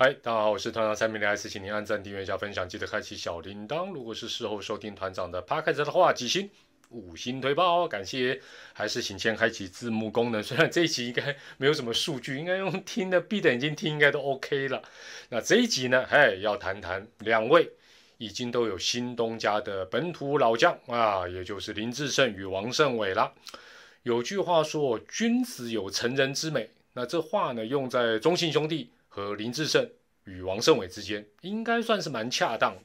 嗨，大家好，我是团长三名的 S，请您按赞、订阅、加分享，记得开启小铃铛。如果是事后收听团长的 p a 的话，几星五星推爆，哦感谢。还是请先开启字幕功能，虽然这一集应该没有什么数据，应该用听的闭着眼睛听应该都 OK 了。那这一集呢，嘿，要谈谈两位已经都有新东家的本土老将啊，也就是林志胜与王胜伟了。有句话说，君子有成人之美，那这话呢，用在中信兄弟。和林志胜与王胜伟之间应该算是蛮恰当。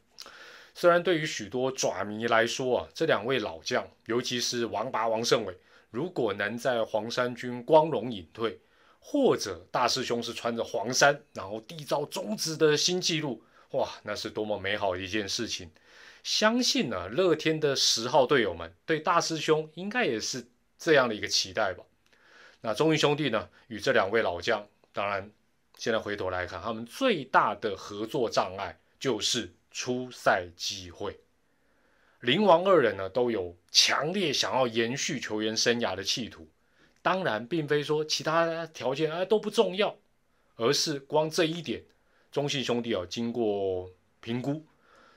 虽然对于许多爪迷来说啊，这两位老将，尤其是王拔、王胜伟，如果能在黄山军光荣隐退，或者大师兄是穿着黄衫，然后缔造中职的新纪录，哇，那是多么美好的一件事情！相信呢，乐天的十号队友们对大师兄应该也是这样的一个期待吧。那中信兄弟呢，与这两位老将，当然。现在回头来看，他们最大的合作障碍就是出赛机会。林王二人呢都有强烈想要延续球员生涯的企图，当然并非说其他条件啊都不重要，而是光这一点，中信兄弟啊经过评估，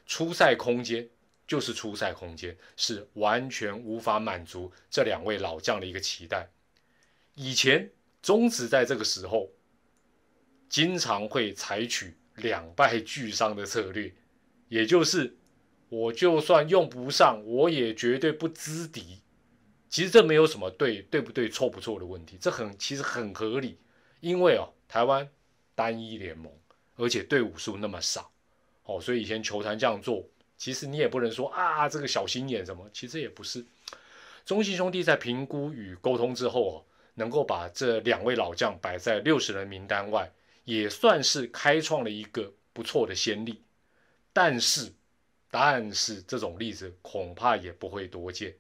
出赛空间就是出赛空间，是完全无法满足这两位老将的一个期待。以前中职在这个时候。经常会采取两败俱伤的策略，也就是我就算用不上，我也绝对不资敌。其实这没有什么对对不对、错不错的问题，这很其实很合理。因为哦，台湾单一联盟，而且队伍数那么少，哦，所以以前球坛这样做，其实你也不能说啊这个小心眼什么，其实也不是。中信兄弟在评估与沟通之后哦，能够把这两位老将摆在六十人名单外。也算是开创了一个不错的先例，但是，但是这种例子恐怕也不会多见，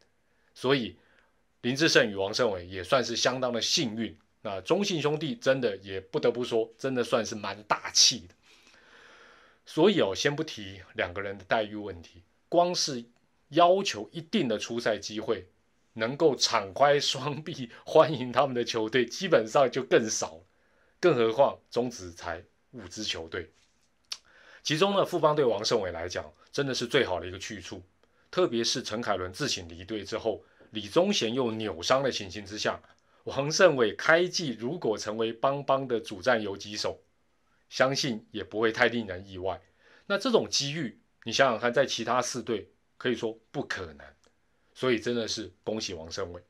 所以林志胜与王胜伟也算是相当的幸运。那中信兄弟真的也不得不说，真的算是蛮大气的。所以哦，先不提两个人的待遇问题，光是要求一定的出赛机会，能够敞开双臂 欢迎他们的球队，基本上就更少了。更何况中职才五支球队，其中呢，富邦对王胜伟来讲，真的是最好的一个去处。特别是陈凯伦自请离队之后，李宗贤又扭伤的情形之下，王胜伟开季如果成为邦邦的主战游击手，相信也不会太令人意外。那这种机遇，你想想看，在其他四队可以说不可能。所以真的是恭喜王胜伟。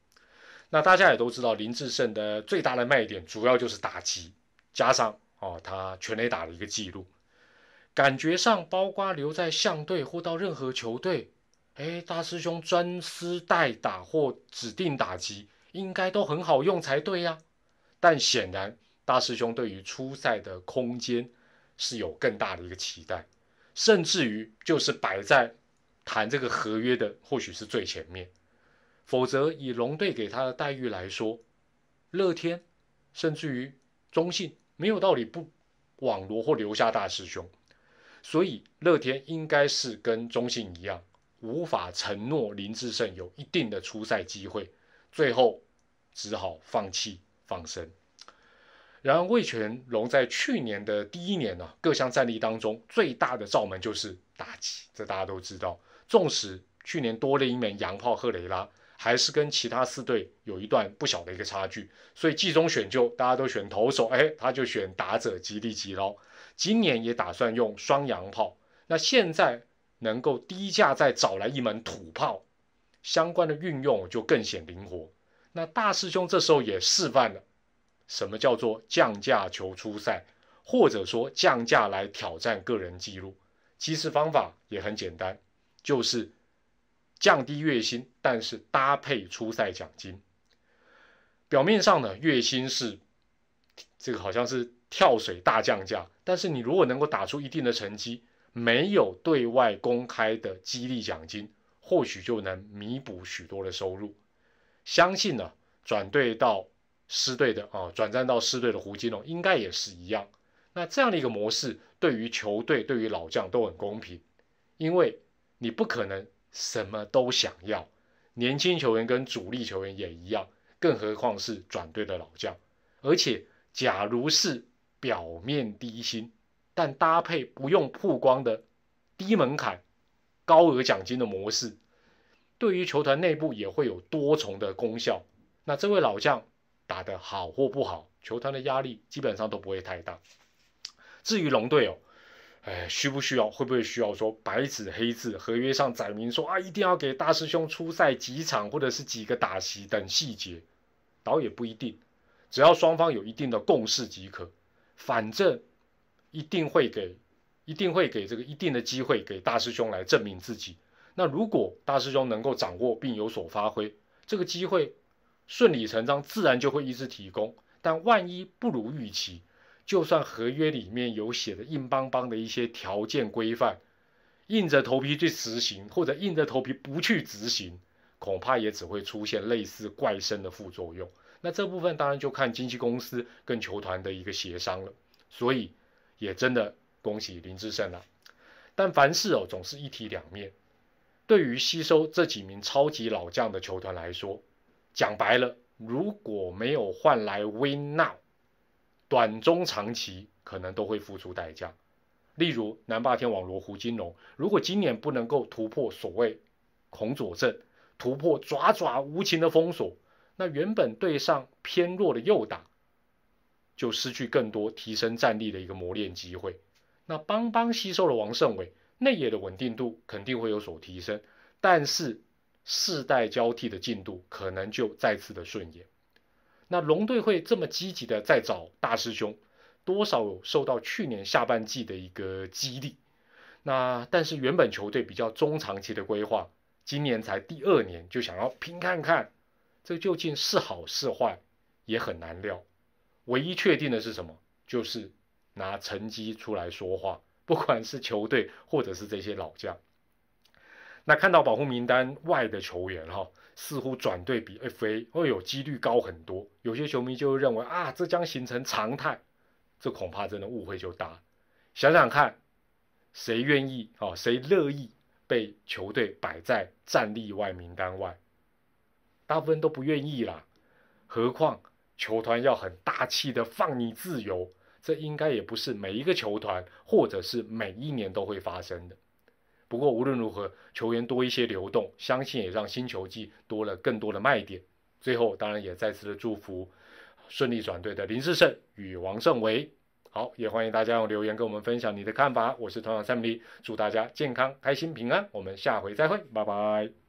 那大家也都知道，林志胜的最大的卖点主要就是打击，加上哦他全垒打的一个记录，感觉上包括留在象队或到任何球队，哎，大师兄专司代打或指定打击，应该都很好用才对呀。但显然大师兄对于出赛的空间是有更大的一个期待，甚至于就是摆在谈这个合约的或许是最前面。否则，以龙队给他的待遇来说，乐天甚至于中信没有道理不网罗或留下大师兄。所以，乐天应该是跟中信一样，无法承诺林志胜有一定的出赛机会，最后只好放弃放生。然而，魏全龙在去年的第一年呢，各项战力当中最大的罩门就是打击，这大家都知道。纵使去年多了一名洋炮赫雷拉。还是跟其他四队有一段不小的一个差距，所以季中选就大家都选投手，哎，他就选打者吉利吉捞。今年也打算用双洋炮，那现在能够低价再找来一门土炮，相关的运用就更显灵活。那大师兄这时候也示范了什么叫做降价求出赛，或者说降价来挑战个人纪录。其实方法也很简单，就是。降低月薪，但是搭配初赛奖金。表面上呢，月薪是这个好像是跳水大降价，但是你如果能够打出一定的成绩，没有对外公开的激励奖金，或许就能弥补许多的收入。相信呢，转队到师队的啊，转战到师队的胡金龙应该也是一样。那这样的一个模式，对于球队、对于老将都很公平，因为你不可能。什么都想要，年轻球员跟主力球员也一样，更何况是转队的老将。而且，假如是表面低薪，但搭配不用曝光的低门槛、高额奖金的模式，对于球团内部也会有多重的功效。那这位老将打得好或不好，球团的压力基本上都不会太大。至于龙队哦，哎，需不需要？会不会需要说白纸黑字合约上载明说啊，一定要给大师兄出赛几场或者是几个打席等细节？倒也不一定，只要双方有一定的共识即可。反正一定会给，一定会给这个一定的机会给大师兄来证明自己。那如果大师兄能够掌握并有所发挥，这个机会顺理成章，自然就会一直提供。但万一不如预期，就算合约里面有写的硬邦邦的一些条件规范，硬着头皮去执行，或者硬着头皮不去执行，恐怕也只会出现类似怪声的副作用。那这部分当然就看经纪公司跟球团的一个协商了，所以也真的恭喜林志胜了。但凡事哦总是一体两面，对于吸收这几名超级老将的球团来说，讲白了，如果没有换来 Win Now，短中长期可能都会付出代价。例如南霸天网罗胡金龙，如果今年不能够突破所谓孔佐镇，突破爪爪无情的封锁。那原本对上偏弱的右打，就失去更多提升战力的一个磨练机会。那邦邦吸收了王胜伟，内野的稳定度肯定会有所提升，但是世代交替的进度可能就再次的顺延。那龙队会这么积极的在找大师兄，多少有受到去年下半季的一个激励。那但是原本球队比较中长期的规划，今年才第二年就想要拼看看。这究竟是好是坏，也很难料。唯一确定的是什么？就是拿成绩出来说话，不管是球队或者是这些老将。那看到保护名单外的球员哈，似乎转队比 FA 会有几率高很多。有些球迷就认为啊，这将形成常态，这恐怕真的误会就大。想想看，谁愿意啊？谁乐意被球队摆在战力外名单外？大部分都不愿意啦，何况球团要很大气的放你自由，这应该也不是每一个球团或者是每一年都会发生的。不过无论如何，球员多一些流动，相信也让新球季多了更多的卖点。最后，当然也再次的祝福顺利转队的林志胜与王胜维。好，也欢迎大家用留言跟我们分享你的看法。我是团长三米，祝大家健康、开心、平安。我们下回再会，拜拜。